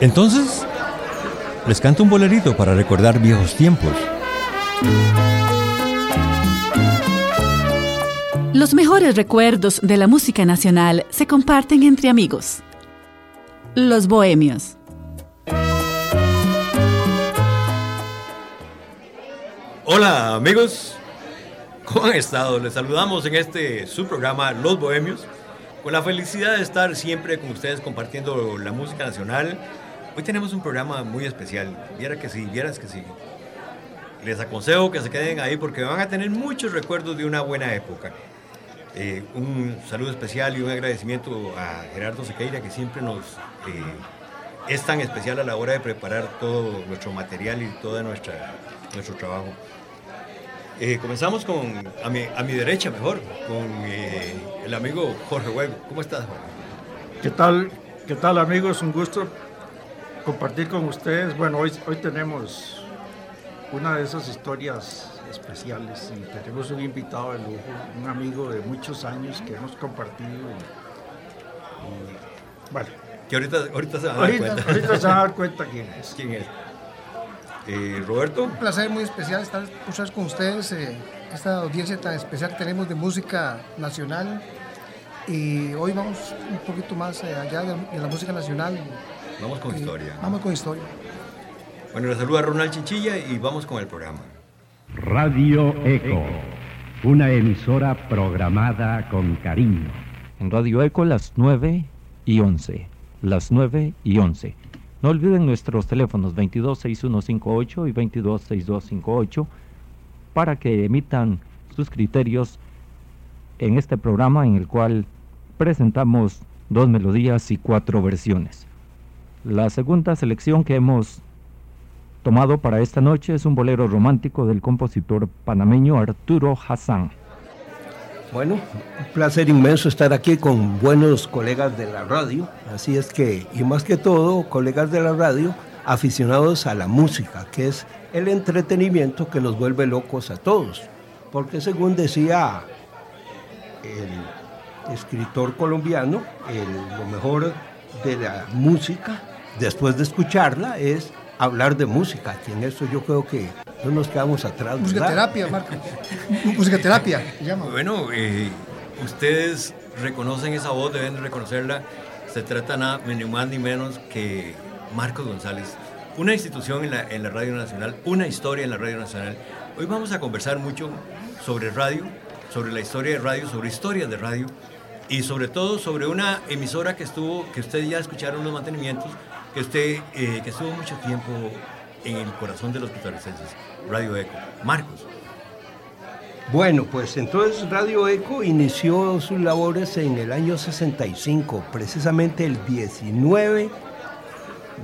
Entonces, les canto un bolerito para recordar viejos tiempos. Los mejores recuerdos de la música nacional se comparten entre amigos. Los Bohemios. Hola amigos, ¿cómo han estado? Les saludamos en este su programa Los Bohemios, con la felicidad de estar siempre con ustedes compartiendo la música nacional. Hoy tenemos un programa muy especial, viera que sí, vieras que sí. Les aconsejo que se queden ahí porque van a tener muchos recuerdos de una buena época. Eh, un saludo especial y un agradecimiento a Gerardo Sequeira que siempre nos eh, es tan especial a la hora de preparar todo nuestro material y todo nuestro trabajo. Eh, comenzamos con, a mi, a mi, derecha mejor, con el amigo Jorge Huevo. ¿Cómo estás, Jorge? ¿Qué tal, qué tal amigos? Un gusto compartir con ustedes. Bueno, hoy, hoy tenemos una de esas historias especiales y tenemos un invitado de lujo, un amigo de muchos años que hemos compartido. Y, bueno. Que ahorita, ahorita se van a dar cuenta. Ahorita se van a dar cuenta quién es. ¿Quién es? Eh, Roberto. Un placer muy especial estar con ustedes, eh, esta audiencia tan especial que tenemos de música nacional. Y hoy vamos un poquito más eh, allá de, la música nacional. Vamos con historia. Vamos con historia. Bueno, le saluda Ronald Chinchilla y vamos con el programa. Radio Eco, una emisora programada con cariño. En Radio Eco las 9 y 11. Las 9 y 11. No olviden nuestros teléfonos 226158 y 226258 para que emitan sus criterios en este programa en el cual presentamos dos melodías y cuatro versiones. La segunda selección que hemos tomado para esta noche es un bolero romántico del compositor panameño Arturo Hassan. Bueno, un placer inmenso estar aquí con buenos colegas de la radio, así es que, y más que todo, colegas de la radio aficionados a la música, que es el entretenimiento que nos vuelve locos a todos, porque según decía el escritor colombiano, lo mejor de la música, después de escucharla, es hablar de música, que en eso yo creo que no nos quedamos atrás. Musicaterapia, Marco. Musicaterapia, se llama. Bueno, eh, ustedes reconocen esa voz, deben reconocerla. Se trata nada, ni más ni menos que Marcos González. Una institución en la, en la Radio Nacional, una historia en la Radio Nacional. Hoy vamos a conversar mucho sobre radio, sobre la historia de radio, sobre historias de radio y sobre todo sobre una emisora que estuvo, que ustedes ya escucharon los mantenimientos, que, usted, eh, que estuvo mucho tiempo en el corazón de los costarricenses, Radio Eco. Marcos. Bueno, pues entonces Radio Eco inició sus labores en el año 65, precisamente el 19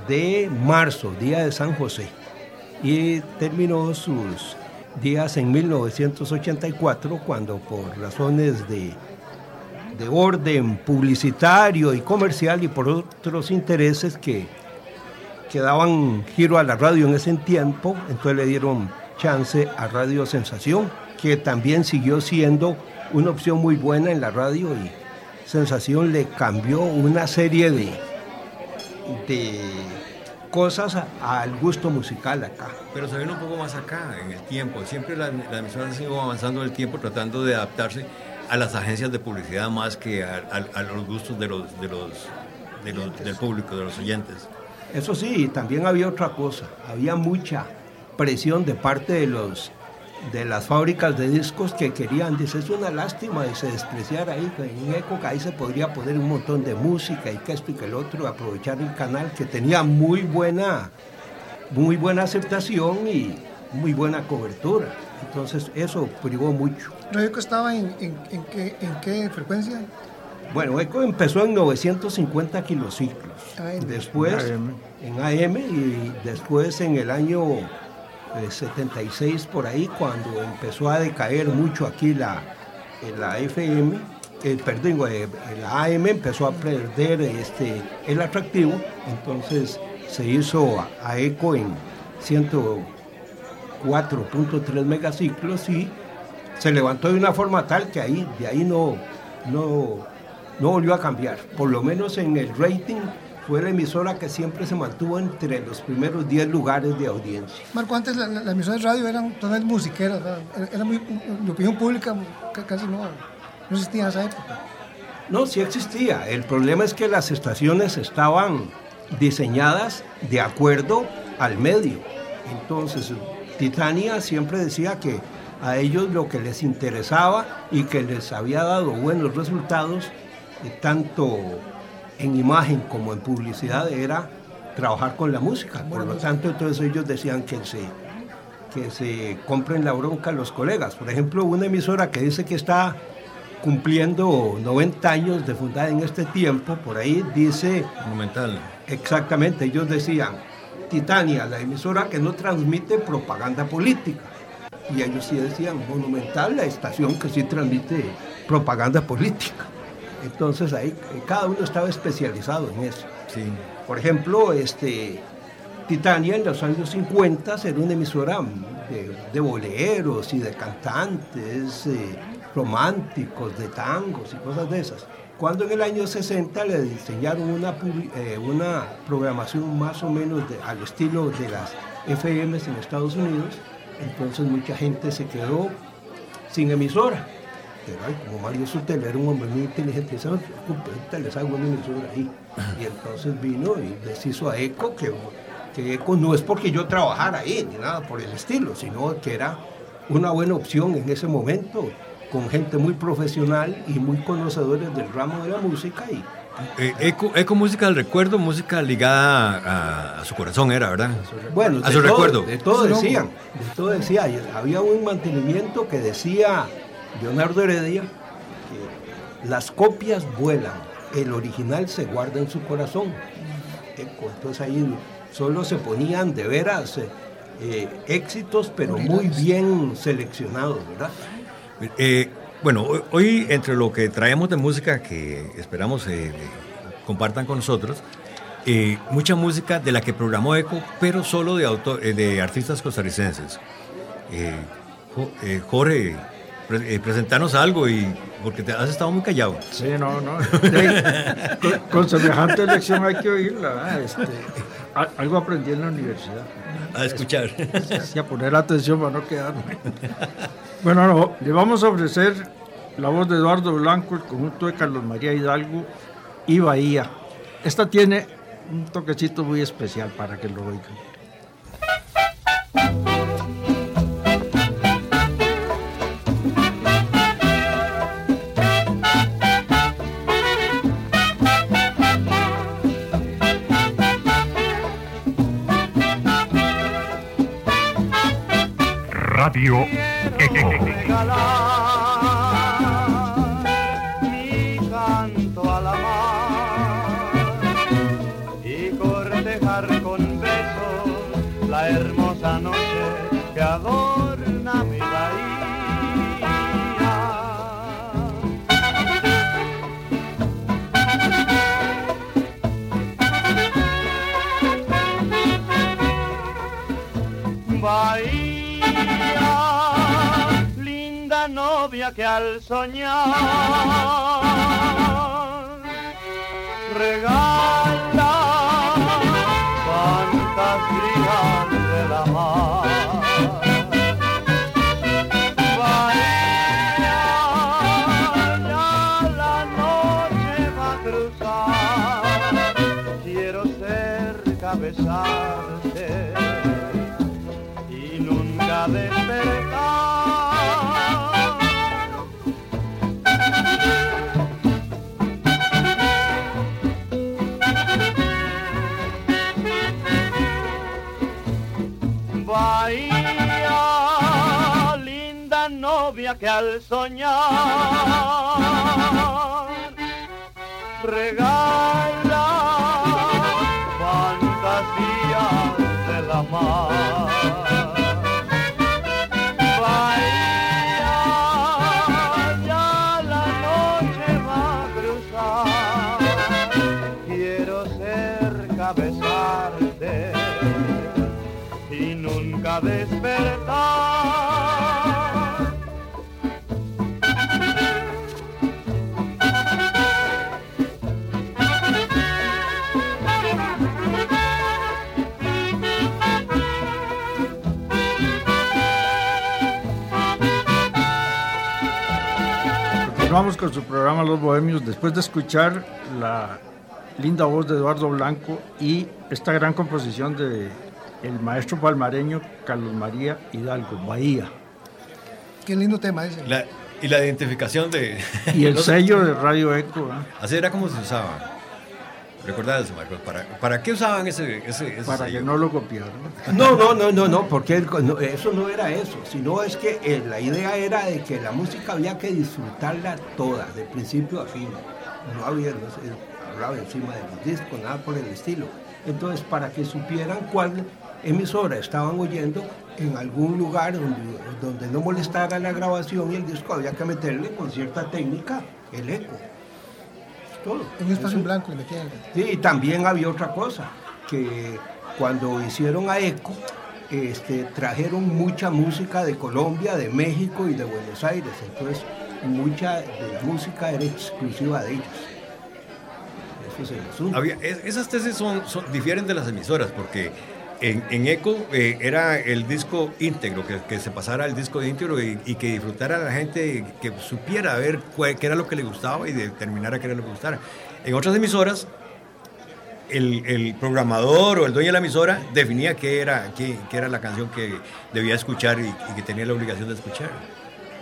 de marzo, día de San José, y terminó sus días en 1984, cuando por razones de, de orden publicitario y comercial y por otros intereses que que daban giro a la radio en ese tiempo, entonces le dieron chance a Radio Sensación, que también siguió siendo una opción muy buena en la radio y Sensación le cambió una serie de, de cosas al gusto musical acá. Pero se un poco más acá en el tiempo. Siempre la, la emisora ha ido avanzando en el tiempo tratando de adaptarse a las agencias de publicidad más que a, a, a los gustos de los, de los, de los, del público, de los oyentes. Eso sí, también había otra cosa, había mucha presión de parte de los de las fábricas de discos que querían, dice, es una lástima de se despreciar ahí, que en época ahí se podría poner un montón de música y que esto y que el otro, aprovechar el canal que tenía muy buena, muy buena aceptación y muy buena cobertura. Entonces eso privó mucho. ¿Radio estaba en, en, en, qué, en qué frecuencia? Bueno, ECO empezó en 950 kilociclos, AM. después en AM y después en el año eh, 76 por ahí, cuando empezó a decaer mucho aquí la, la FM, eh, perdón, eh, la AM empezó a perder este, el atractivo, entonces se hizo a, a ECO en 104.3 megaciclos y se levantó de una forma tal que ahí, de ahí no, no no volvió a cambiar. Por lo menos en el rating fue la emisora que siempre se mantuvo entre los primeros 10 lugares de audiencia. Marco, antes la, la, emisora de radio eran todas musiqueras, era, era muy, la opinión pública casi no, no existía en esa época. No, sí existía. El problema es que las estaciones estaban diseñadas de acuerdo al medio. Entonces, Titania siempre decía que a ellos lo que les interesaba y que les había dado buenos resultados, eh, tanto en imagen como en publicidad, era trabajar con la música. Por lo tanto, entonces ellos decían que se, que se compren la bronca los colegas. Por ejemplo, una emisora que dice que está cumpliendo 90 años de fundada en este tiempo, por ahí dice... Monumental. Exactamente, ellos decían, Titania, la emisora que no transmite propaganda política. Y ellos sí decían, Monumental, la estación que sí transmite propaganda política. Entonces ahí cada uno estaba especializado en eso. Sí. Por ejemplo, este, Titania en los años 50 era una emisora de, de boleros y de cantantes eh, románticos, de tangos y cosas de esas. Cuando en el año 60 le diseñaron una, eh, una programación más o menos de, al estilo de las FMs en Estados Unidos, entonces mucha gente se quedó sin emisora. Pero ay, como Mario Sutel era un hombre muy inteligente, dice, ahorita les hago una emisora ahí. Y entonces vino y les hizo a ECO, que, que ECO no es porque yo trabajara ahí, ni nada por el estilo, sino que era una buena opción en ese momento, con gente muy profesional y muy conocedores del ramo de la música. Y, eh, eco, eco, música del recuerdo, música ligada a, a, su corazón era, ¿verdad? Bueno, a su todo, recuerdo. De todo decían, de todo decía. Había un mantenimiento que decía Leonardo Heredia que las copias vuelan, el original se guarda en su corazón. Entonces ahí solo se ponían de veras eh, éxitos, pero muy bien seleccionados, ¿verdad? Eh, bueno, hoy entre lo que traemos de música que esperamos eh, compartan con nosotros, eh, mucha música de la que programó ECO, pero solo de, auto, de artistas costarricenses. Jorge, pre presentarnos algo y porque te has estado muy callado. Sí, no, no. Con, semejante lección hay que oírla. Este, algo aprendí en la universidad. A escuchar. Y a poner atención para no quedarme. Bueno, no, le vamos a ofrecer la voz de Eduardo Blanco, el conjunto de Carlos María Hidalgo y Bahía. Esta tiene un toquecito muy especial para que lo oigan. Radio que al soñar regala fantasías de la mar. La noche va a cruzar, quiero cerca besarte y nunca despertar. Que al soñar regala fantasías de la mar. Continuamos con su programa Los Bohemios después de escuchar la linda voz de Eduardo Blanco y esta gran composición de el maestro palmareño Carlos María Hidalgo, Bahía. Qué lindo tema ese. La- y la identificación de... Y el sello de Radio Eco. ¿eh? Así era como se usaba. ¿Recuerdas eso, Marcos? ¿Para, ¿Para qué usaban ese, ese, ese Para que no lo copiaran. No, no, no, no, no, porque el- no, eso no era eso, sino es que eh, la idea era de que la música había que disfrutarla toda, de principio a fin. No había no se hablaba encima de los discos, nada por el estilo. Entonces, para que supieran cuál emisora estaban oyendo en algún lugar donde, donde no molestara la grabación y el disco, había que meterle con cierta técnica el eco. Todo. En un espacio en blanco le metían. Sí, y también había otra cosa, que cuando hicieron a ECO, este, trajeron mucha música de Colombia, de México y de Buenos Aires, entonces mucha de la música era exclusiva de ellos. Eso es el asunto. Había- esas tesis son, son- difieren de las emisoras porque en, en ECO eh, era el disco íntegro, que, se pasara el disco íntegro y, que disfrutara la gente, que supiera ver cuál- qué era lo que le gustaba y determinara qué era lo que gustara. En otras emisoras, el, el programador o el dueño de la emisora definía qué era, qué, qué era la canción que debía escuchar y, que tenía la obligación de escuchar.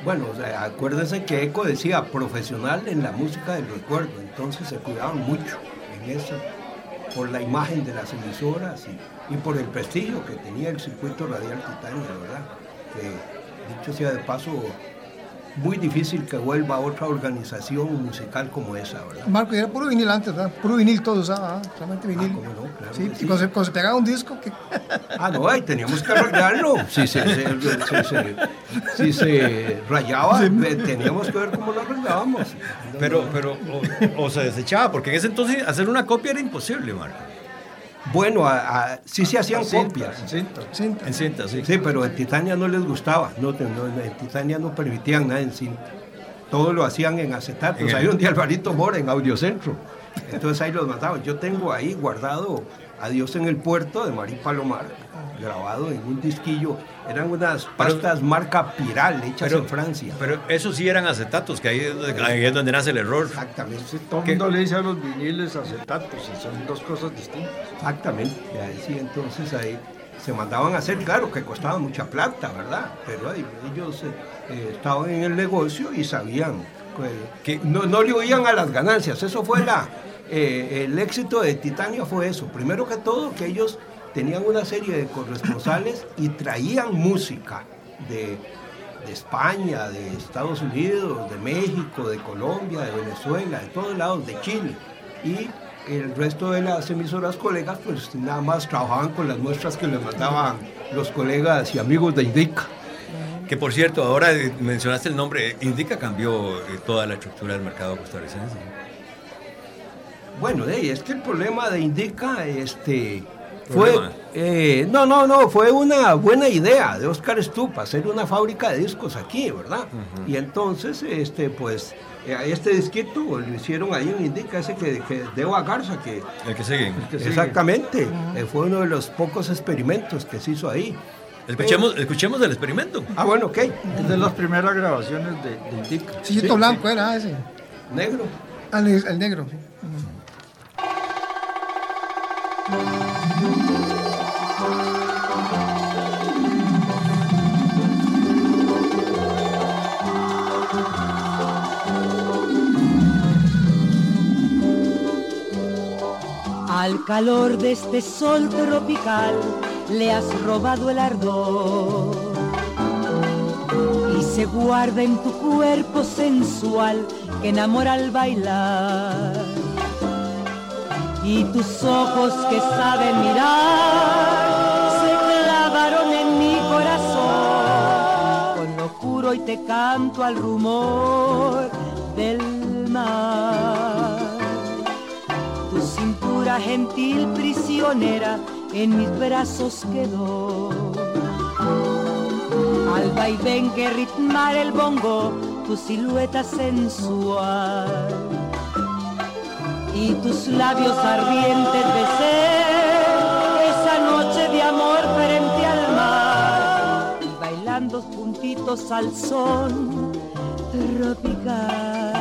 Bueno, acuérdense que ECO decía profesional en la música del recuerdo, entonces se cuidaban mucho en eso, por la imagen de las emisoras y, y por el prestigio que tenía el circuito radial Titania, ¿verdad? Que dicho sea de paso, muy difícil que vuelva otra organización musical como esa, ¿verdad? Marco, y era puro vinil antes, ¿verdad? Puro vinil todo usaba, ¿ah? solamente vinil. cómo no, claro sí, y cuando se, cuando se pegaba un disco, que Ah, no, ahí teníamos que arreglarlo. Si se, se- se- se- si se rayaba, teníamos que ver cómo lo arreglábamos. Pero, pero o, o se desechaba, porque en ese entonces hacer una copia era imposible, Marco. Bueno, a- a- sí se hacían Cinta, copias. cinta. cinta. En cinta, sí. Sí, pero en Titania no les gustaba. No, en Titania no permitían nada en cinta. Todo lo hacían en acetatos. En el- Hay un de Alvarito Mora en Audiocentro. Entonces ahí los mandaban. Yo tengo ahí guardado Adiós en el puerto de Marí Palomar, grabado en un disquillo. Eran unas pastas marca Piral hechas Pero, en Francia. pero esos sí eran acetatos, que ahí es donde, ahí es donde nace el error. Exactamente. Sí, todo el mundo le dice a los viniles acetatos y son dos cosas distintas. Exactamente, y ahí sí, entonces ahí se mandaban a hacer, claro que costaba mucha plata, ¿verdad? Pero ahí ellos eh, eh, estaban en el negocio y sabían que ¿Qué? no, no le oían a las ganancias. Eso fue la, eh, el éxito de Titania fue eso. Primero que todo, que ellos tenían una serie de corresponsales y traían música de, de España, de Estados Unidos, de México, de Colombia, de Venezuela, de todos lados, de Chile. Y el resto de las emisoras colegas, pues nada más trabajaban con las muestras que les mandaban los colegas y amigos de Indica. Que por cierto, ahora eh, mencionaste el nombre, Indica cambió eh, toda la estructura del mercado costarricense. Bueno, es que el problema de Indica, este, fue, eh, no, no, no, fue una buena idea de Oscar Stupa hacer una fábrica de discos aquí, ¿verdad? Y entonces, este, pues, eh, este disquito lo hicieron ahí en Indica, ese que, que de Eva Garza, que El que sigue. que exactamente, eh, fue uno de los pocos experimentos que se hizo ahí. Escuchemos, escuchemos el experimento. Ah, bueno, ok, Es de las primeras grabaciones de, de Indica. Sillito blanco era ese. negro. Ah, el, el negro. sí. Al calor de este sol tropical le has robado el ardor y se guarda en tu cuerpo sensual que enamora al bailar. Y tus ojos que saben mirar se clavaron en mi corazón. Con locura y te canto al rumor del mar. Gentil prisionera en mis brazos quedó. Al vaivén que ritmar el bongo, tu silueta sensual. Y tus labios ardientes besé esa noche de amor frente al mar. Y bailando juntitos al son tropical.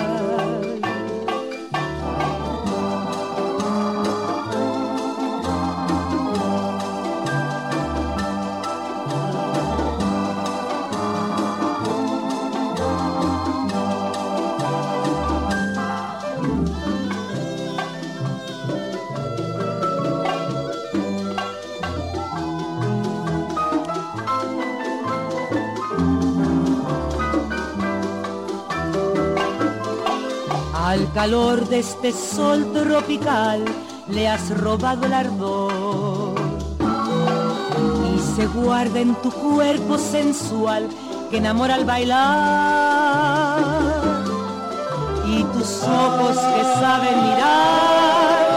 Calor de este sol tropical le has robado el ardor. Y se guarda en tu cuerpo sensual que enamora al bailar. Y tus ojos que saben mirar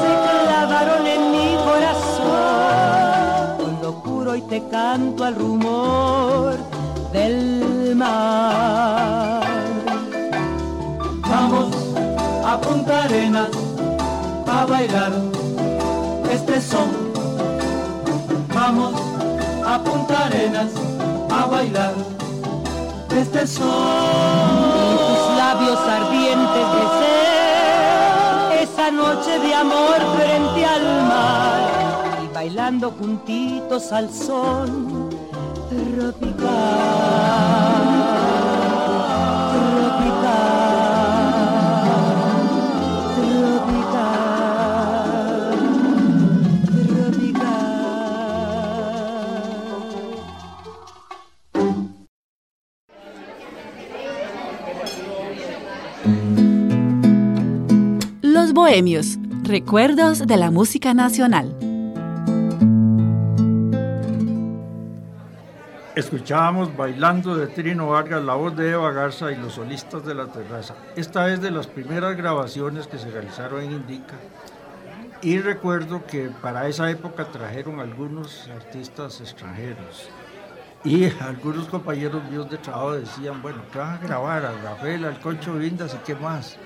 se clavaron en mi corazón. Con locura y te canto al rumor del mar A bailar este son. Vamos a Punta Arenas a bailar este son. Tus labios ardientes de ser esa noche de amor frente al mar y bailando juntitos al sol tropical. Bohemios, recuerdos de la música nacional. Escuchábamos Bailando de Trino Vargas, la voz de Eva Garza y los solistas de la terraza. Esta es de las primeras grabaciones que se realizaron en Indica. Y recuerdo que para esa época trajeron algunos artistas extranjeros. Y algunos compañeros míos de trabajo decían, bueno, ¿qué van a grabar? A Rafael, al Concho Vindas y qué más.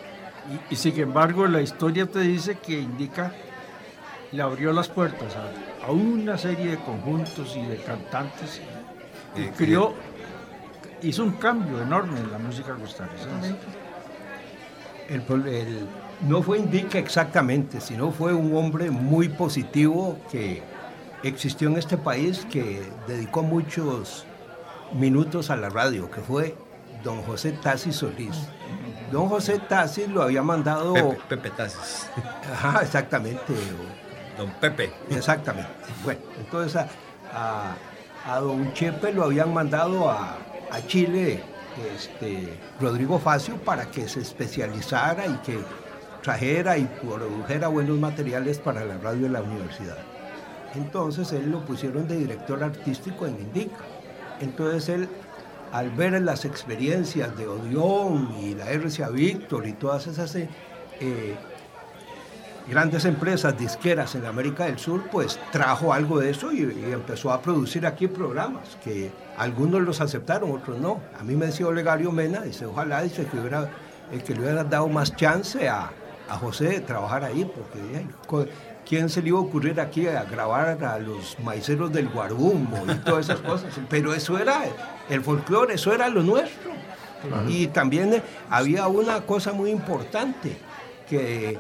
Y, y sin embargo, la historia te dice que Indica le abrió las puertas a, a una serie de conjuntos y de cantantes y Eh, creó, hizo un cambio enorme en la música costarricense. El no fue Indica exactamente, sino fue un hombre muy positivo que existió en este país, que dedicó muchos minutos a la radio, que fue don José Tassi Solís. Don José Tassi lo había mandado... Pepe, Pepe Tasis. Ajá, exactamente. Don Pepe. Exactamente. Bueno, entonces a, a- a don Chepe lo habían mandado a, a Chile este, Rodrigo Facio para que se especializara y que trajera y produjera buenos materiales para la radio de la universidad. Entonces él lo pusieron de director artístico en Indica. Entonces él, al ver las experiencias de Odeón y la RCA Víctor y todas esas eh, grandes empresas disqueras en América del Sur, pues trajo algo de eso y, empezó a producir aquí programas, que algunos los aceptaron, otros no. A mí me decía Olegario Mena, dice, ojalá dice, que, le hubieran dado más chance a, José de trabajar ahí, porque ¿quién se le iba a ocurrir aquí a grabar a los maiceros del Guarumo y todas esas cosas? Pero eso era el folclore, eso era lo nuestro. Y también eh, había una cosa muy importante, que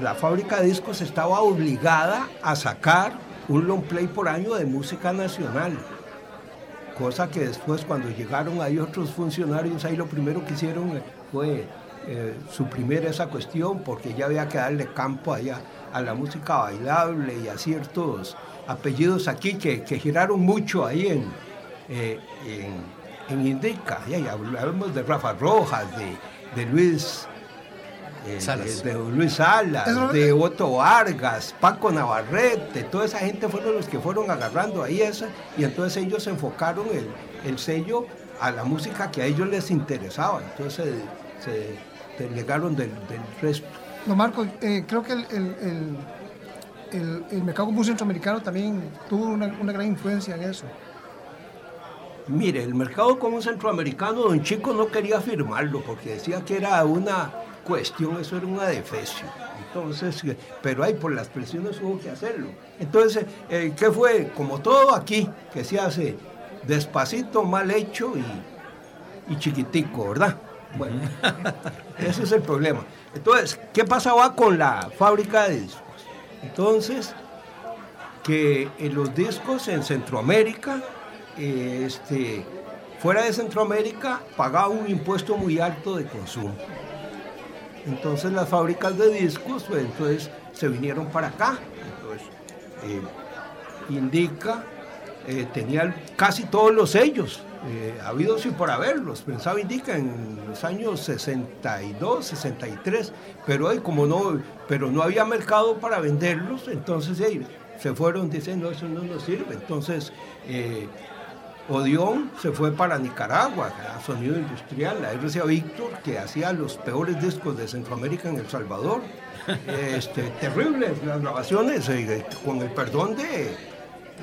la fábrica de discos estaba obligada a sacar un long play por año de música nacional. Cosa que después cuando llegaron ahí otros funcionarios, ahí lo primero que hicieron eh, fue eh, suprimir esa cuestión porque ya había que darle campo allá a la música bailable y a ciertos apellidos aquí que, que giraron mucho ahí en, eh, en, en Indica. Y ahí hablamos de Rafa Rojas, de, de Luis eh, Salas. de, de Luis Salas, de Otto Vargas, Paco Navarrete, toda esa gente fueron los que fueron agarrando ahí esa, y entonces ellos enfocaron el, el sello a la música que a ellos les interesaba, entonces se, se delegaron del, del resto. No, Marco, eh, creo que el, el, el, el- el mercado común centroamericano también tuvo una, una gran influencia en eso. Mire, el mercado común centroamericano, don Chico no quería firmarlo porque decía que era una cuestión, eso era una defecio. Entonces, eh, pero ahí por las presiones hubo que hacerlo. Entonces, eh, ¿qué fue? Como todo aquí, que se hace despacito, mal hecho y, y chiquitico, ¿verdad? Bueno, ese es el problema. Entonces, ¿qué pasaba con la fábrica de discos? Entonces, que en los discos en Centroamérica, este, fuera de Centroamérica, pagaba un impuesto muy alto de consumo. Entonces las fábricas de discos, pues, entonces se vinieron para acá. Entonces, eh, Indica eh, tenía casi todos los sellos eh, habidos y por haberlos. Pensaba indica en los años 62, 63, pero hoy como no, pero no había mercado para venderlos, entonces se fueron diciendo eso no nos sirve. Entonces eh, Odeón se fue para Nicaragua, a sonido industrial, la RCA Víctor, que hacía los peores discos de Centroamérica en El Salvador. Este, terribles las grabaciones, eh, con el perdón de,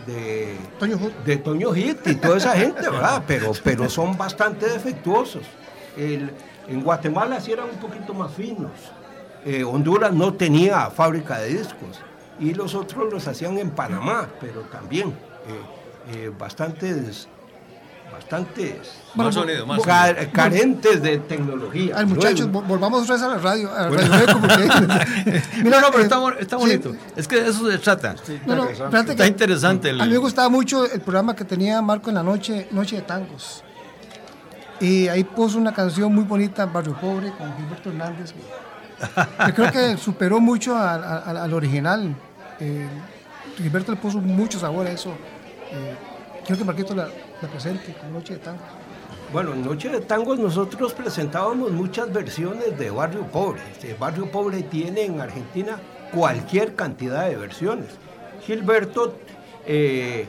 de Toño Hood. de Toño Hit y toda esa gente, ¿verdad? Pero, pero son bastante defectuosos. El- en Guatemala sí eran un poquito más finos. Eh, Honduras no tenía fábrica de discos y los otros los hacían en Panamá, pero también eh, eh, bastantes, bastantes Más sonido, más ca- sonido. carentes de tecnología. Ay, muchachos, volvamos otra vez a la radio. A la radio Eco, porque- Mira, no, pero eh, está, sí, bonito. Es que de eso se trata. No, no, fíjate Está que interesante. El, A mí me gustaba mucho el programa que tenía Marco en la noche, Noche de Tangos. Y ahí puso una canción muy bonita, Barrio Pobre, con Gilberto Hernández. que- que creo que superó mucho al, al- al original. Eh, Gilberto le puso mucho sabor a eso. Eh, quiero que Marquito la, la presente con Noche de Tangos. Bueno, en Noche de Tangos nosotros presentábamos muchas versiones de Barrio Pobre. Este Barrio Pobre tiene en Argentina cualquier cantidad de versiones. Gilberto eh,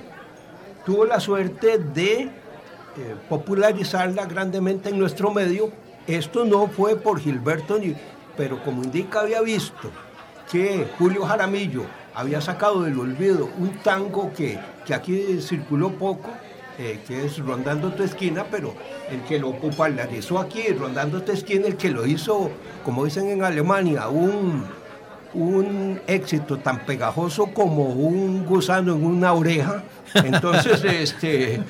tuvo la suerte de eh, popularizarla grandemente en nuestro medio. Esto no fue por Gilberto, ni, pero como indica había visto que Julio Jaramillo había sacado del olvido un tango que, que aquí circuló poco, eh, que es Rondando tu esquina, pero el que lo popularizó aquí, Rondando tu esquina, el que lo hizo, como dicen en Alemania, un, un éxito tan pegajoso como un gusano en una oreja. Entonces, este, eh,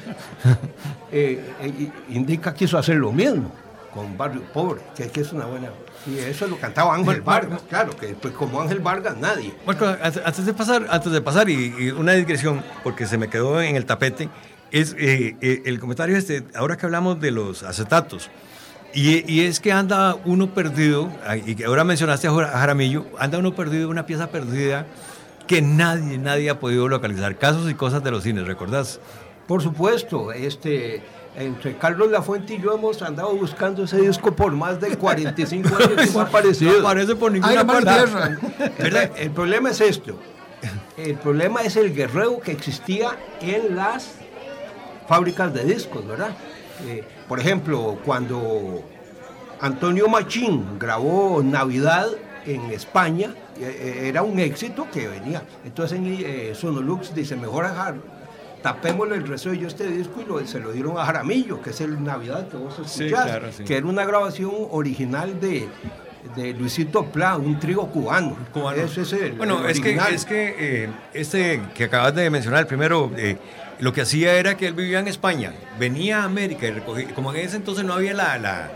eh, indica que quiso hacer lo mismo con Barrio Pobre, que, que es una buena... Y eso lo cantaba Ángel Vargas, claro, que pues como Ángel Vargas nadie. Marco, antes de pasar, antes de pasar y, y una digresión, porque se me quedó en el tapete, es eh, eh, el comentario este, ahora que hablamos de los acetatos, y, y es que anda uno perdido, y que ahora mencionaste a Jara- a Jaramillo, anda uno perdido, una pieza perdida que nadie, nadie ha podido localizar, casos y cosas de los cines, ¿recordás? Por supuesto, este, entre Carlos Lafuente y yo hemos andado buscando ese disco por más de 45 años y no ha aparecido. No aparece por ninguna parte. El problema es esto. El problema es el guerrero que existía en las fábricas de discos, ¿verdad? Eh, por ejemplo, cuando Antonio Machín grabó Navidad en España, eh, eh, era un éxito que venía. Entonces en Sonolux dice, mejor ajar, tapémosle el resto de yo este disco y lo- se lo dieron a Jaramillo, que es el Navidad que vos Sí, escuchás, claro, sí. que era una grabación original de, de Luisito Pla, un trío cubano. Cubano. Ese es el, Bueno, el es que, es que eh, este que acabas de mencionar, el primero, eh, lo que hacía era que él vivía en España, venía a América y recogía, como en ese entonces no había la, la,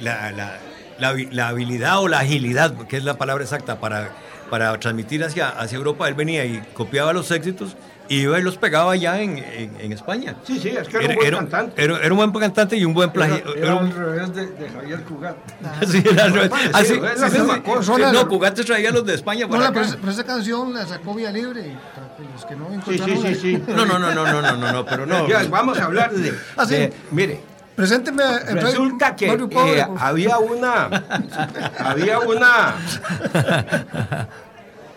la, la- la habi- la habilidad o la agilidad, que es la palabra exacta, para, para transmitir hacia, hacia Europa, él venía y copiaba los éxitos iba y los pegaba allá en, en- en España. Sí, sí, es que era un buen cantante. Era, era un buen cantante y un buen plagio. Era, era al revés de, de Javier Cugat. Sí, era al revés. Ah, sí, es la sí, misma sí. cosa. Sí, No, Cugat traía los de España No, para la- acá. pero, esa- pero esa canción la sacó Vía Libre. los que no Sí, sí, sí, la- sí. No, no, no, no, no, no, no, no, pero no. Ya, vamos a hablar de, Ah, sí. de- mire, Presénteme el resulta que Pobre, eh, por- había una, había una,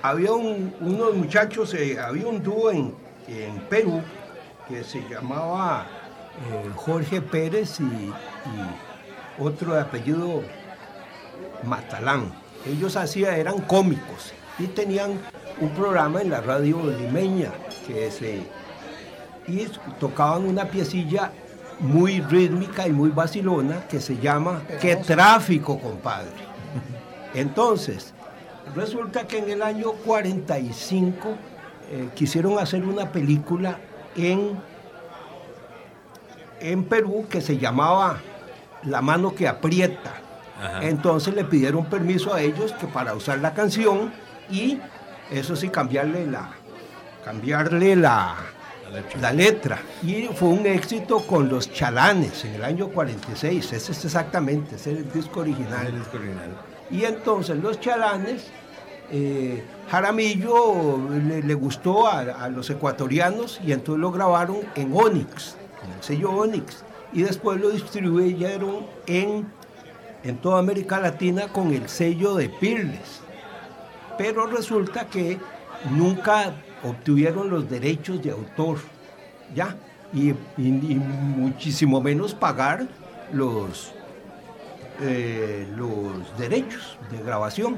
había un- unos muchachos, eh, había un dúo en, en Perú que se llamaba eh, Jorge Pérez y, y otro de apellido Matalán. Ellos hacían, eran cómicos y tenían un programa en la radio limeña que se y tocaban una piecilla muy rítmica y muy vacilona que se llama Qué tráfico, compadre. Entonces, resulta que en el año 45 eh, quisieron hacer una película en, en Perú que se llamaba La mano que aprieta. Ajá. Entonces le pidieron permiso a ellos que para usar la canción y eso sí cambiarle la cambiarle la, la letra. Y fue un éxito con los chalanes en el año 46. Ese es exactamente, ese es el disco original. El disco original. Y entonces los chalanes, eh, Jaramillo le, gustó a, los ecuatorianos y entonces lo grabaron en Onyx, en el sello Onyx. y después lo distribuyeron en, en toda América Latina con el sello de Pirles. Pero resulta que nunca obtuvieron los derechos de autor, ¿ya? Y, y- y muchísimo menos pagar los, eh, los derechos de grabación.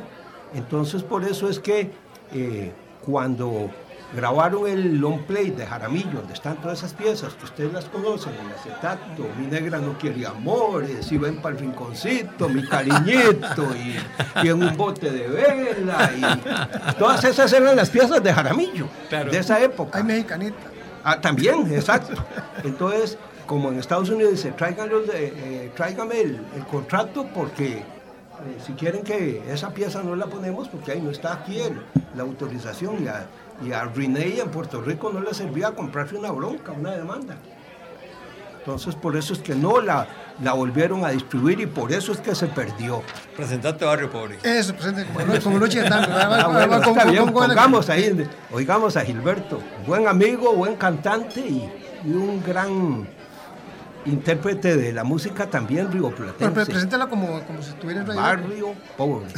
Entonces por eso es que eh, cuando grabaron el long play de Jaramillo, donde están todas esas piezas que ustedes las conocen, el acetato, mi negra no quiere amores, y ven para el rinconcito, mi cariñito, y, y en un bote de vela, y todas esas eran las piezas de Jaramillo, de esa época. Hay mexicanita. Ah, también, exacto. Entonces, como en Estados Unidos dice, tráiganlos de, eh, el contrato porque eh, si quieren que esa pieza no la ponemos, porque ahí no está aquí el- la autorización. Y a, y a René en Puerto Rico no le servía comprarse una bronca, una demanda. Entonces, por eso es que no la, la volvieron a distribuir y por eso es que se perdió. Presentante Barrio Pobre. Eso, presente como, como. Ah, bueno, con- con- pongamos ahí, oigamos a Gilberto, buen amigo, buen cantante y, y un gran intérprete de la música también Pero, rioplatense. pero preséntala como, como si estuviera en radio. Barrio pobre.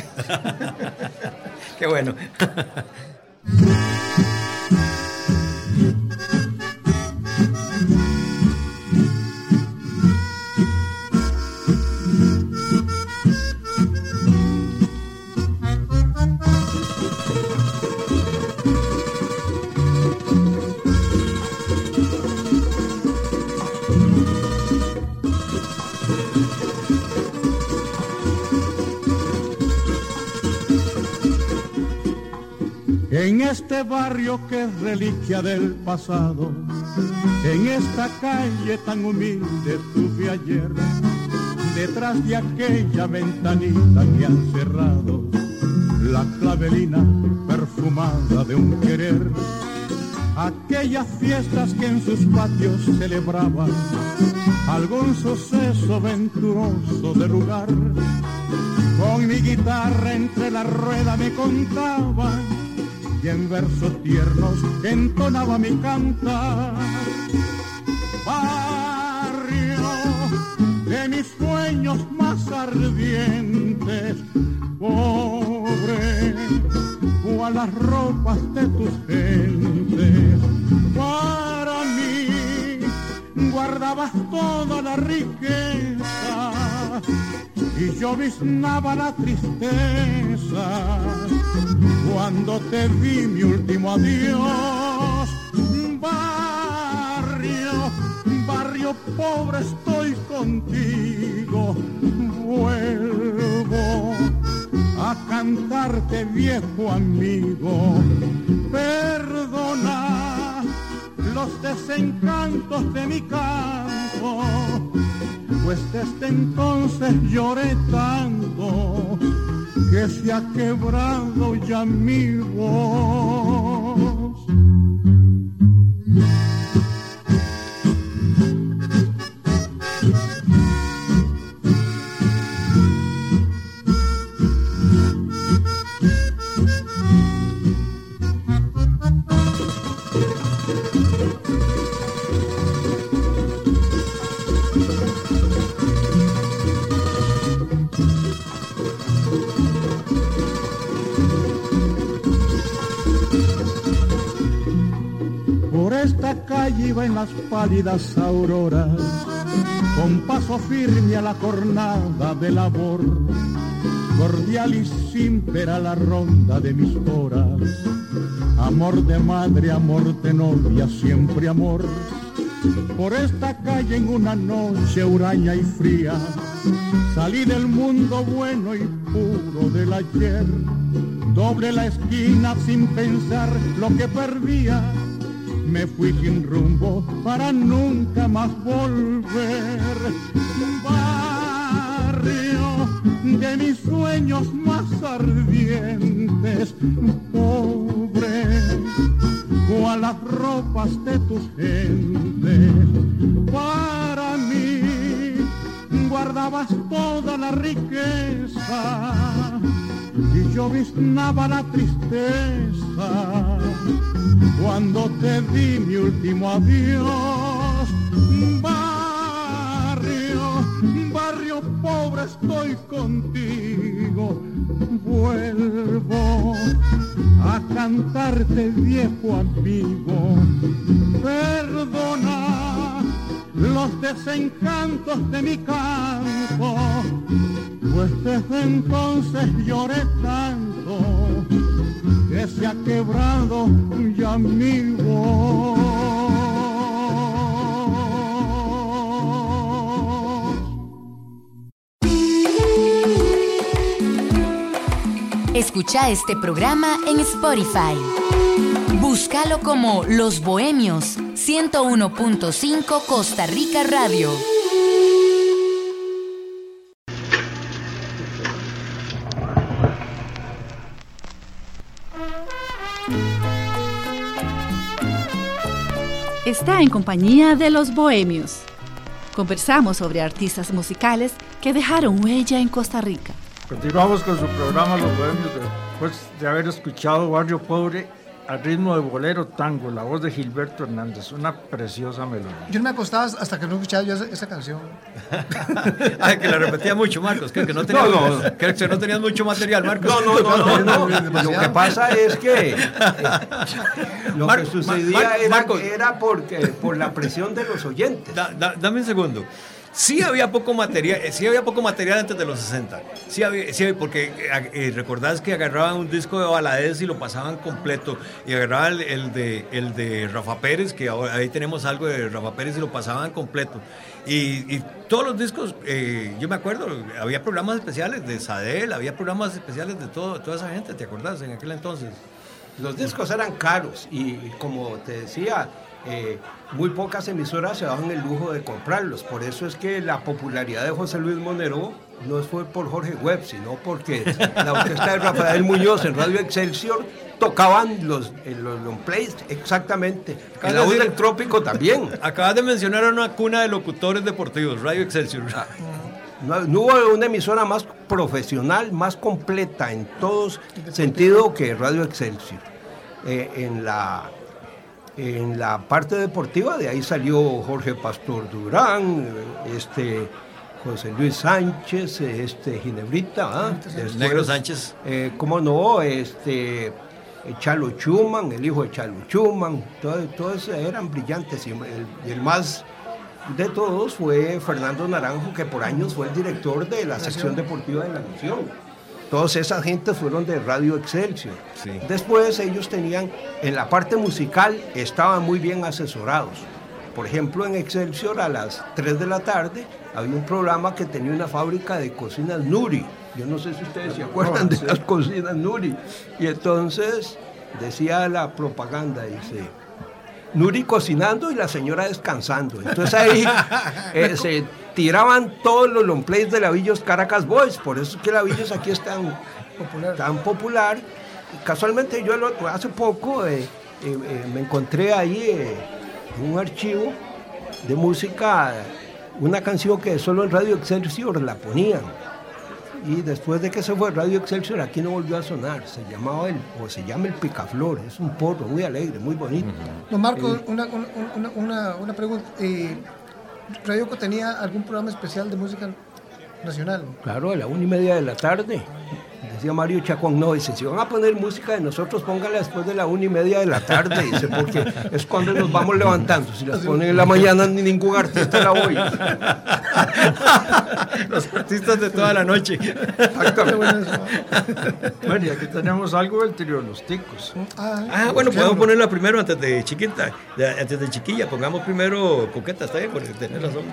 Qué bueno. En este barrio que es reliquia del pasado, en esta calle tan humilde tuve ayer, detrás de aquella ventanita que han cerrado, la clavelina perfumada de un querer, aquellas fiestas que en sus patios celebraban, algún suceso venturoso de lugar, con mi guitarra entre la rueda me contaban y en versos tiernos entonaba mi cantar. Barrio de mis sueños más ardientes, pobre, cual las ropas de tus gentes. Para mí guardabas toda la riqueza y yo biznaba la tristeza cuando te vi mi último adiós. Barrio, barrio pobre, estoy contigo. Vuelvo a cantarte, viejo amigo. Perdona los desencantos de mi canto, pues desde entonces lloré tanto que se ha quebrado ya mi voz. Pálidas auroras, con paso firme a la jornada de labor, cordial y siempre la ronda de mis horas. Amor de madre, amor de novia, siempre amor. Por esta calle en una noche huraña y fría, salí del mundo bueno y puro del ayer. Doble la esquina sin pensar lo que perdía me fui sin rumbo para nunca más volver. Barrio de mis sueños más ardientes, pobre, cual las ropas de tus gentes. Para mí guardabas toda la riqueza y yo biznaba la tristeza cuando te di mi último adiós. Barrio pero pobre estoy contigo. Vuelvo a cantarte viejo amigo. Perdona los desencantos de mi canto, pues desde entonces lloré tanto que se ha quebrado ya mi voz. Escucha este programa en Spotify. Búscalo como Los Bohemios 101.5 Costa Rica Radio. Está en compañía de los bohemios. Conversamos sobre artistas musicales que dejaron huella en Costa Rica. Continuamos con su programa Los Bohemios después de haber escuchado Barrio Pobre al ritmo de bolero tango, la voz de Gilberto Hernández, una preciosa melodía. Yo no me acostaba hasta que no escuchaba yo esa, esa canción. Ay, que la repetía mucho, Marcos. Que, que no tenías, No, no. que- que no tenías mucho material, Marcos. No, no, no, no, no. Lo que pasa es que eh, lo Mar- que sucedía Mar- era, Marcos. era porque, por la presión de los oyentes. Da- da- dame un segundo. Sí había poco material, eh, sí había poco material antes de los 60. Sí había, sí había- porque eh, eh, recordás que agarraban un disco de Baladez y lo pasaban completo y agarraban el, el de el de Rafa Pérez, que ahora ahí tenemos algo de Rafa Pérez y lo pasaban completo. Y, y todos los discos, eh, yo me acuerdo, había programas especiales de Sadel, había programas especiales de todo, toda esa gente, ¿te acordás? En aquel entonces. Los discos eran caros y como te decía, eh, muy pocas emisoras se daban el lujo de comprarlos. Por eso es que la popularidad de José Luis Monero no fue por Jorge Webb, sino porque la orquesta de Rafael Muñoz en Radio Excelsior tocaban los, eh, los long plays exactamente. En la voz del trópico también. Acabas de mencionar a una cuna de locutores deportivos, Radio Excelsior. No, no hubo una emisora más profesional, más completa en todos sentidos que Radio Excelsior. Eh, en, la, en la parte deportiva, de ahí salió Jorge Pastor Durán, eh, este, José Luis Sánchez, eh, este, Ginebrita. Después, Negro Sánchez. eh, ¿Cómo no? Este, eh, Chalo Chuman, el hijo de Chalo Chuman, todo- todos eran brillantes y el, y el más de todos fue Fernando Naranjo, que por años fue el director de la sección deportiva de la Nación. Todas esas gentes fueron de Radio Excelsior. Después ellos tenían, en la parte musical, estaban muy bien asesorados. Por ejemplo, en Excelsior a las 3 de la tarde había un programa que tenía una fábrica de cocinas Nuri. Yo no sé si ustedes se acuerdan de las cocinas Nuri. Y entonces decía la propaganda, dice, Nuri cocinando y la señora descansando. Entonces ahí eh, se tiraban todos los long plays de la Villos Caracas Boys. Por eso es que la Villos aquí es tan popular. Tan popular. Y casualmente yo lo- hace poco eh, eh, eh, me encontré ahí en un archivo de música, una canción que solo en Radio Excelsior la ponían. Y después de que se fue Radio Excelsior, aquí no volvió a sonar. Se llamaba el, o se llama el Picaflor. Es un porro muy alegre, muy bonito. Don Marco, una, una, una pregunta. ¿Radio Eco tenía algún programa especial de música nacional? Claro, a la una y media de la tarde. Decía Mario Chacón, no, dice, si van a poner música de nosotros, póngala después de la una y media de la tarde, dice, porque es cuando nos vamos levantando. Si las ponen en la mañana, ni ningún artista la oye. Los artistas de toda la noche. Bueno, y aquí tenemos algo del trío Los Ticos. Ah, bueno, podemos ponerla primero antes de chiquita, de- antes de chiquilla. Pongamos primero coqueta, está bien, porque tenés razón.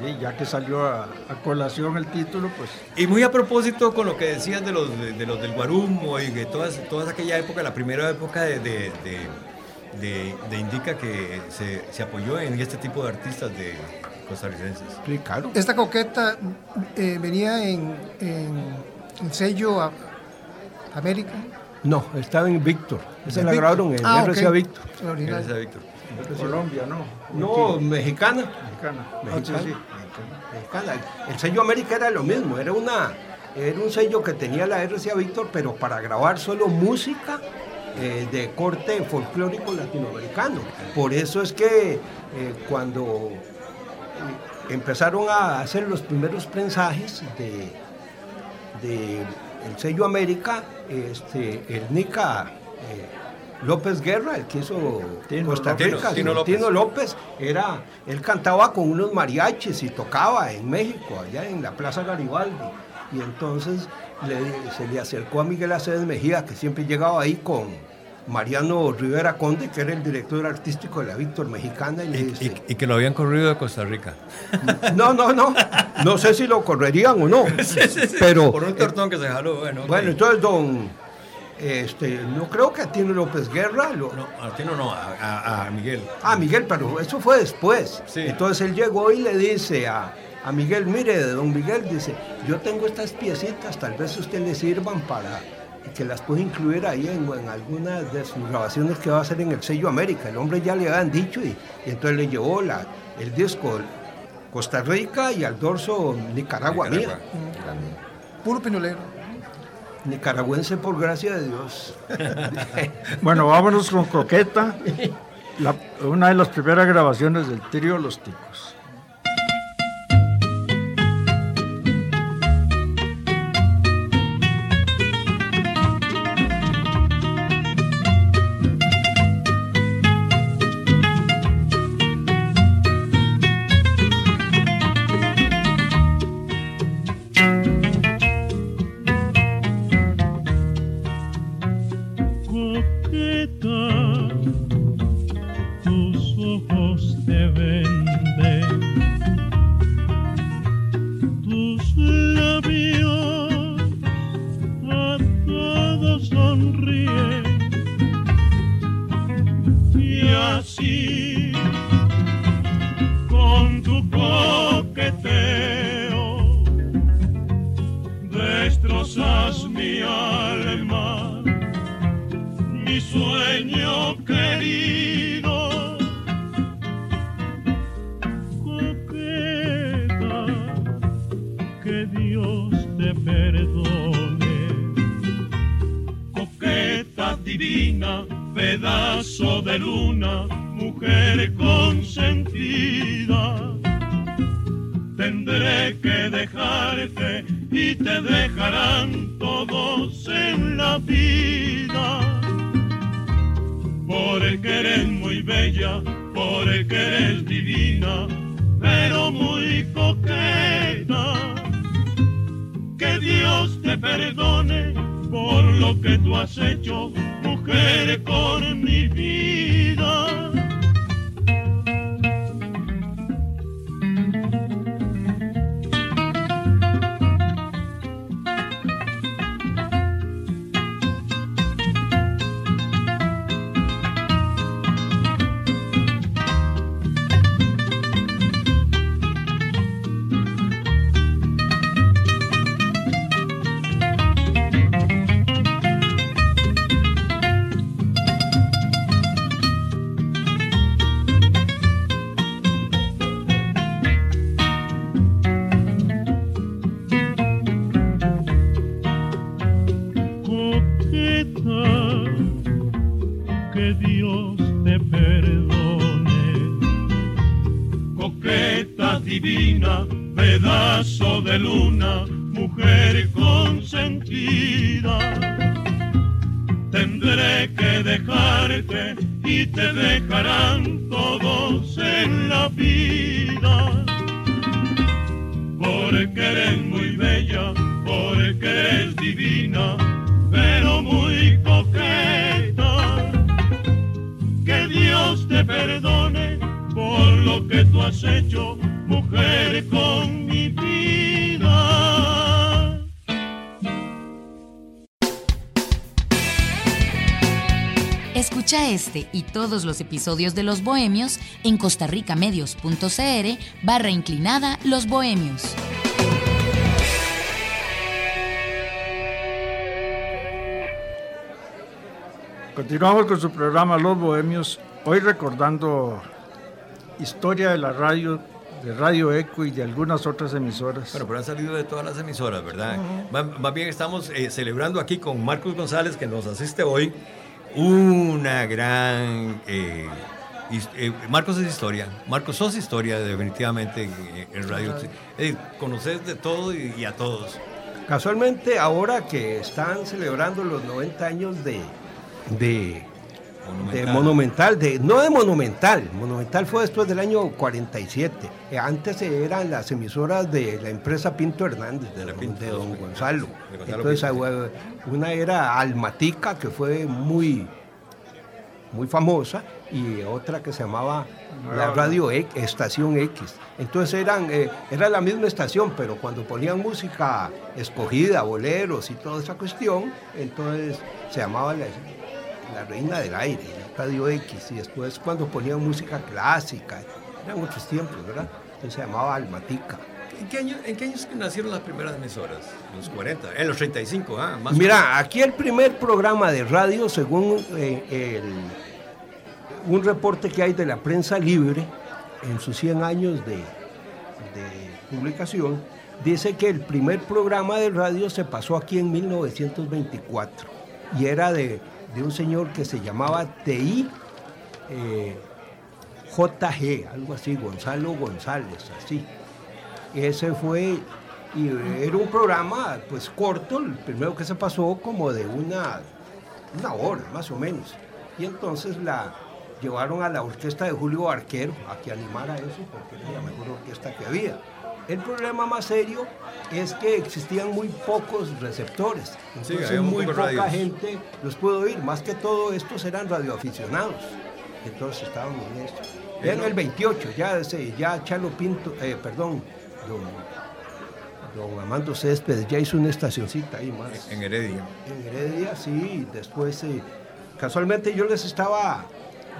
Sí, ya que salió a, a colación el título, pues Y muy a propósito con lo que decían de los, de, de los del Guarumo y de todas, toda aquella época, la primera época de, de, de- de- de Indica que se, se apoyó en este tipo de artistas de costarricenses. Sí, claro. Esta coqueta eh, venía en, en, en sello a- América. No, estaba en Víctor. Esa ¿En la grabaron en Ah, RCA ok. Víctor. La original. RCA Víctor. Colombia, ¿no? No, mexicana. Mexicana. Mexicana. Ah, sí, sí. Mexicana. El sello América era lo mismo, era una era un sello que tenía la RCA Víctor, pero para grabar solo música eh, de corte folclórico latinoamericano. Por eso es que eh, cuando eh, empezaron a hacer los primeros prensajes de, de el sello América, este, el Nica eh, López Guerra, el que hizo Costa Rica, Tino López. Tino López, era, él cantaba con unos mariachis y tocaba en México, allá en la Plaza Garibaldi. Y entonces le- se le acercó a Miguel Aceves Mejía, que siempre llegaba ahí con Mariano Rivera Conde, que era el director artístico de la Víctor Mexicana, y le dice, Y que lo habían corrido de Costa Rica. no, no, no, no sé si lo correrían o no, pero... Por un tortón que se jaló, bueno. Bueno, entonces don, este, no creo que a Tino López Guerra, lo- No, a Tino no, a, a- a Miguel. ah, Miguel, pero eso fue después. Sí. Entonces él llegó y le dice a, a Miguel, mire, don Miguel, dice, yo tengo estas piecitas, tal vez a usted le sirvan para que las pueda incluir ahí en, en algunas de sus grabaciones que va a hacer en el sello América. El hombre ya le habían dicho y, y entonces le llevó la, el disco Costa Rica y al dorso Nicaragua, Nicaragua. mía. Puro pinolero. Nicaragüense por gracia de Dios. Bueno, vámonos con Coqueta, una de las primeras grabaciones del trío Los Ticos. Todos los episodios de Los Bohemios en costarricamedios.cr barra inclinada Los Bohemios. Continuamos con su programa Los Bohemios, hoy recordando historia de la radio, de Radio Eco y de algunas otras emisoras. Bueno, pero han salido de todas las emisoras, ¿verdad? más, más bien estamos eh, celebrando aquí con Marcos González, que nos asiste hoy, una gran eh, eh, Marcos es historia. Marcos, sos historia definitivamente en, en radio. Eh, conoces de todo y, y, a todos. Casualmente, ahora que están celebrando los 90 años de, de, Monumental. de Monumental, de, no de Monumental, Monumental fue después del año 47. Eh, antes eran las emisoras de la empresa Pinto Hernández, de, de, Pinto, de don Gonzalo. Gonzalo Entonces, Pinto. una era Almatica, que fue muy, muy famosa, y otra que se llamaba la Radio X, Estación X. Entonces eran, eh, era la misma estación, pero cuando ponían música escogida, boleros y toda esa cuestión, entonces se llamaba la, la Reina del Aire, Radio X, y después cuando ponían música clásica, eran otros tiempos, ¿verdad? Entonces se llamaba Almatica. ¿En qué, año, ¿En qué años nacieron las primeras emisoras? Los 40, en los 35, ah, más Mira, aquí el primer programa de radio, según eh, el un reporte que hay de la prensa libre en sus 100 años de, de, publicación, dice que el primer programa de radio se pasó aquí en 1924 y era de, de un señor que se llamaba TI eh, JG, algo así, Gonzalo González, así. Ese fue, y era un programa pues corto, el primero que se pasó como de una, una hora más o menos. Y entonces la, llevaron a la orquesta de Julio Arquero a que animara eso porque era la mejor orquesta que había. El problema más serio es que existían muy pocos receptores, entonces sí, muy poca radios. gente los pudo oír, más que todo estos eran radioaficionados, entonces estaban en esto. Ya en el 28, ya, ya Chalo Pinto, eh, perdón, don, don Amando Céspedes ya hizo una estacioncita ahí más. En Heredia. En Heredia, sí, después, eh, casualmente yo les estaba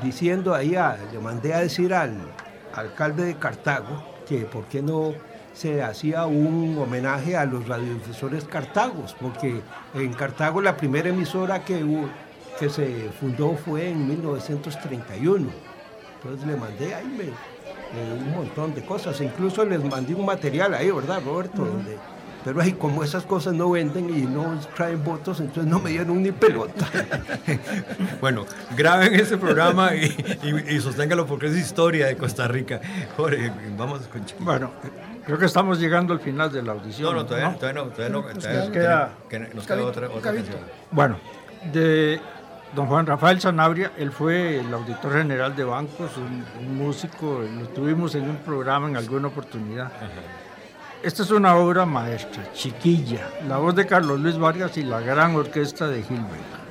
diciendo ahí, a, le mandé a decir al alcalde de Cartago que por qué no se hacía un homenaje a los radiodifusores cartagos, porque en Cartago la primera emisora que, hubo, que se fundó fue en 1931. Entonces le mandé ahí me, un montón de cosas, incluso les mandé un material ahí, ¿verdad, Roberto? Uh -huh. Donde, pero ahí como esas cosas no venden y no traen votos, entonces no me dieron ni pelota. bueno, graben ese programa y, y, y, sosténgalo porque es historia de Costa Rica. Jorge, vamos a escuchar. Bueno, creo que estamos llegando al final de la audición. No, no, todavía no, todavía no. Todavía no nos todavía queda, que nos queda otra, otra canción. Bueno, de don Juan Rafael Sanabria, él fue el auditor general de bancos, un, un músico, lo tuvimos en un programa en alguna oportunidad. Ajá. Esta es una obra maestra, chiquilla, la voz de Carlos Luis Vargas y la gran orquesta de Gilbert.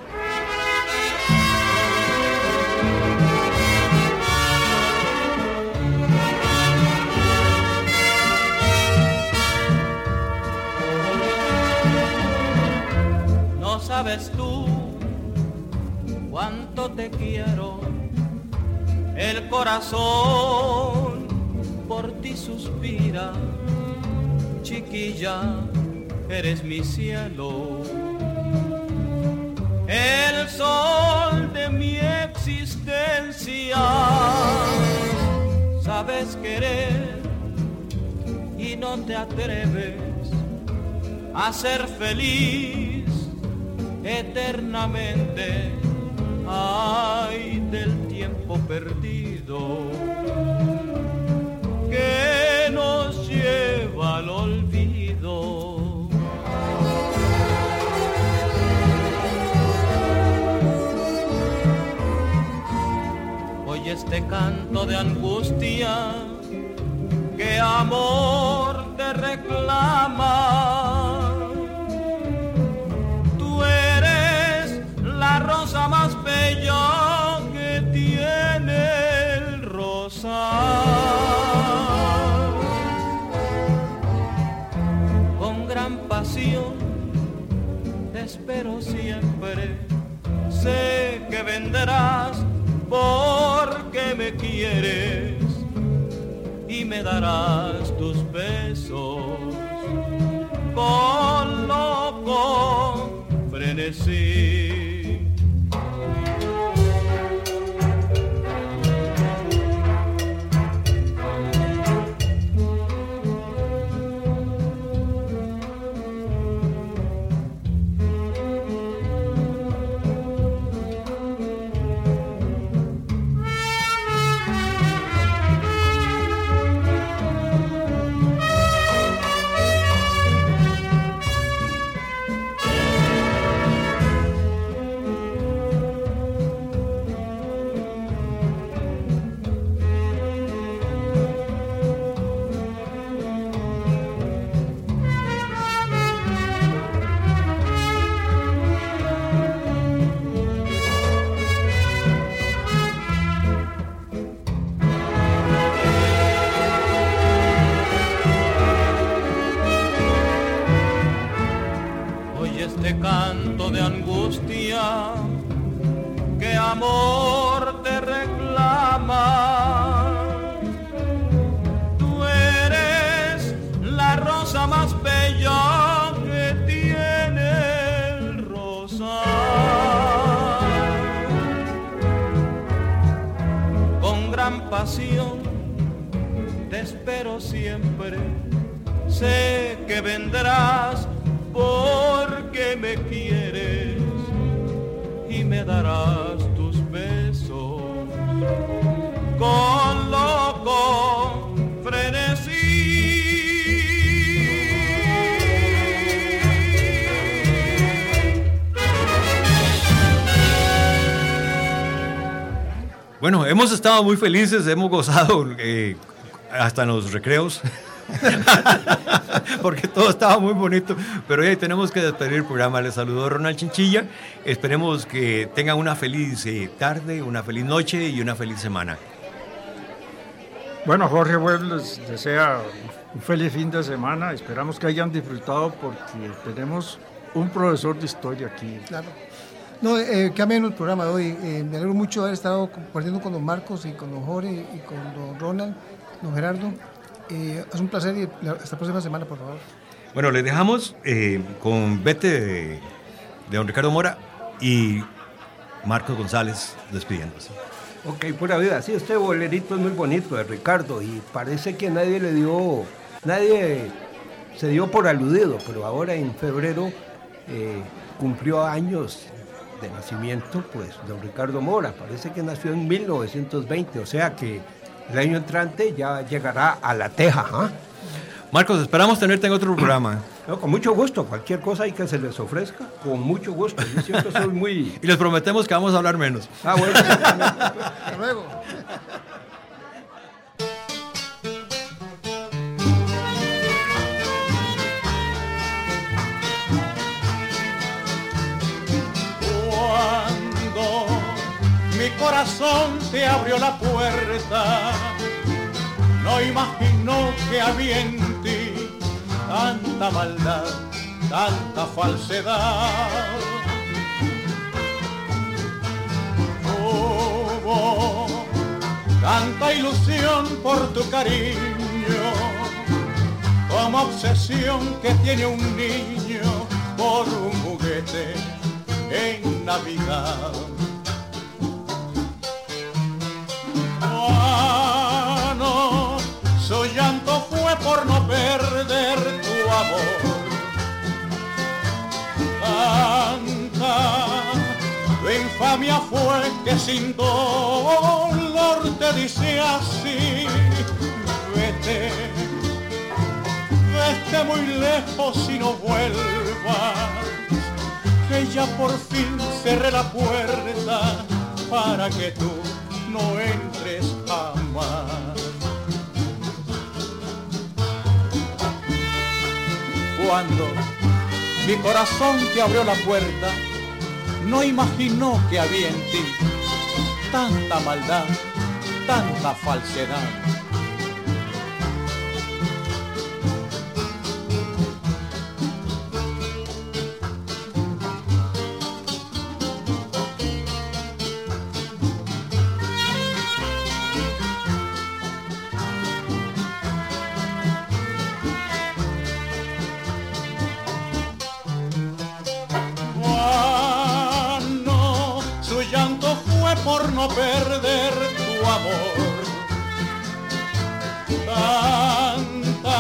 Sabes tú cuánto te quiero, el corazón por ti suspira. Chiquilla, eres mi cielo. El sol de mi existencia, sabes querer y no te atreves a ser feliz eternamente. Ay, del tiempo perdido que nos lleva al olvido. Hoy este canto de angustia que amor te reclama. Pasión te espero siempre. Sé que vendrás porque me quieres y me darás tus besos con loco frenesí. Bueno, hemos estado muy felices, hemos gozado eh, hasta en los recreos. Porque todo estaba muy bonito. Pero hoy tenemos que despedir el programa. Les saludo Ronald Chinchilla. Esperemos que tengan una feliz eh, tarde, una feliz noche y una feliz semana. Bueno, Jorge Web les desea un feliz fin de semana. Esperamos que hayan disfrutado porque tenemos un profesor de historia aquí. Claro. No, eh, qué ameno el programa de hoy. Eh, me alegro mucho de haber estado compartiendo con don Marcos y con don Jorge y con don Ronald, don Gerardo. Eh, es un placer y hasta la próxima semana, por favor. Bueno, les dejamos eh, con Vete de, de don Ricardo Mora y Marcos González despidiéndose. Ok, pura vida. Sí, este bolerito es muy bonito de Ricardo y parece que nadie le dio, nadie se dio por aludido, pero ahora en febrero eh, cumplió años de nacimiento, pues, don Ricardo Mora. Parece que nació en 1920, o sea que el año entrante ya llegará a la teja. ¿ah? Marcos, esperamos tenerte en otro programa. No, con mucho gusto, cualquier cosa ahí que se les ofrezca, con mucho gusto. Yo siempre soy muy... Y les prometemos que vamos a hablar menos. Ah, bueno. Hasta luego. Corazón te abrió la puerta, no imaginó que había en ti tanta maldad, tanta falsedad. Hubo tanta ilusión por tu cariño, como obsesión que tiene un niño por un juguete en Navidad. Llanto fue por no perder tu amor. Tanta tu infamia fue que sin dolor te dice así, vete, vete muy lejos y no vuelvas que ya por fin cerré la puerta para que tú no entres jamás. Cuando mi corazón te abrió la puerta, no imaginó que había en ti tanta maldad, tanta falsedad. Por no perder tu amor. Tanta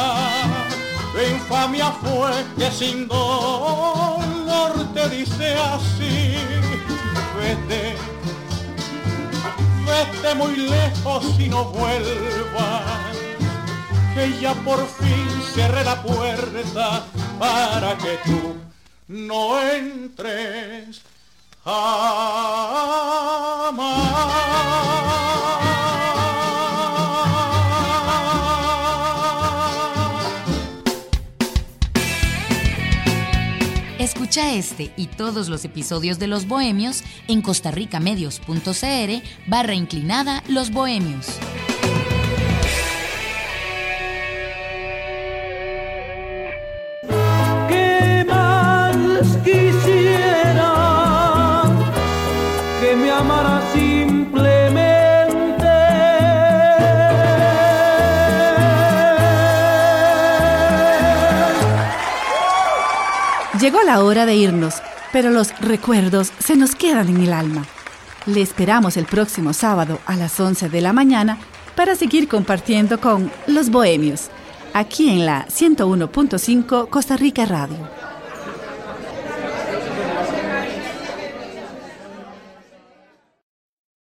tu infamia fue que sin dolor te dice así, vete, vete muy lejos y no vuelvas, que ya por fin cerré la puerta para que tú no entres. Escucha este y todos los episodios de Los Bohemios en costarricamedios.cr barra inclinada Los Bohemios. ¿Qué más llamara simplemente. Llegó la hora de irnos, pero los recuerdos se nos quedan en el alma. Le esperamos el próximo sábado a las 11 de la mañana para seguir compartiendo con Los Bohemios, aquí en la 101.5 Costa Rica Radio.